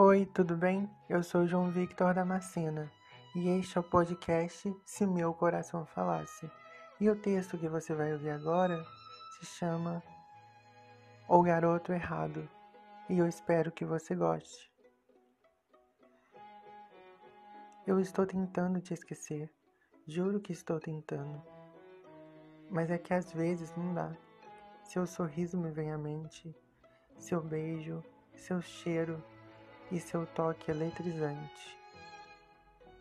Oi, tudo bem? Eu sou João Victor Damascena e este é o podcast Se Meu Coração Falasse. E o texto que você vai ouvir agora se chama O Garoto Errado e eu espero que você goste. Eu estou tentando te esquecer, juro que estou tentando, mas é que às vezes não dá. Seu sorriso me vem à mente, seu beijo, seu cheiro e seu toque eletrizante.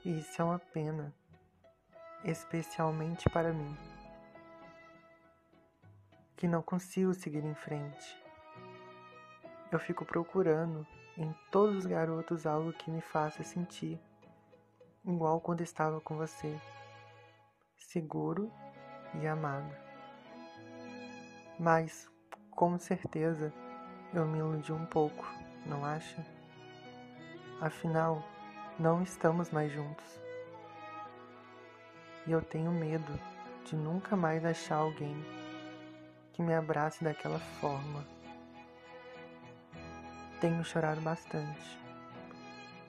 Isso é uma pena, especialmente para mim, que não consigo seguir em frente. Eu fico procurando em todos os garotos algo que me faça sentir igual quando estava com você, seguro e amado. Mas, com certeza, eu me iludi um pouco, não acha? Afinal, não estamos mais juntos. E eu tenho medo de nunca mais achar alguém que me abrace daquela forma. Tenho chorado bastante.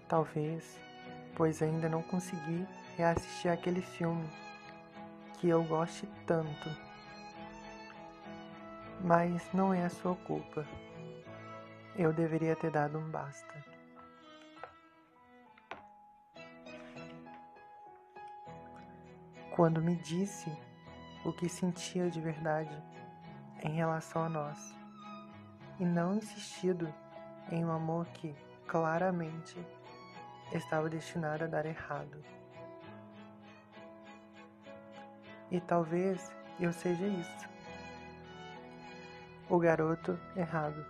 Talvez, pois ainda não consegui reassistir aquele filme que eu goste tanto. Mas não é a sua culpa. Eu deveria ter dado um basta. Quando me disse o que sentia de verdade em relação a nós, e não insistido em um amor que claramente estava destinado a dar errado. E talvez eu seja isso, o garoto errado.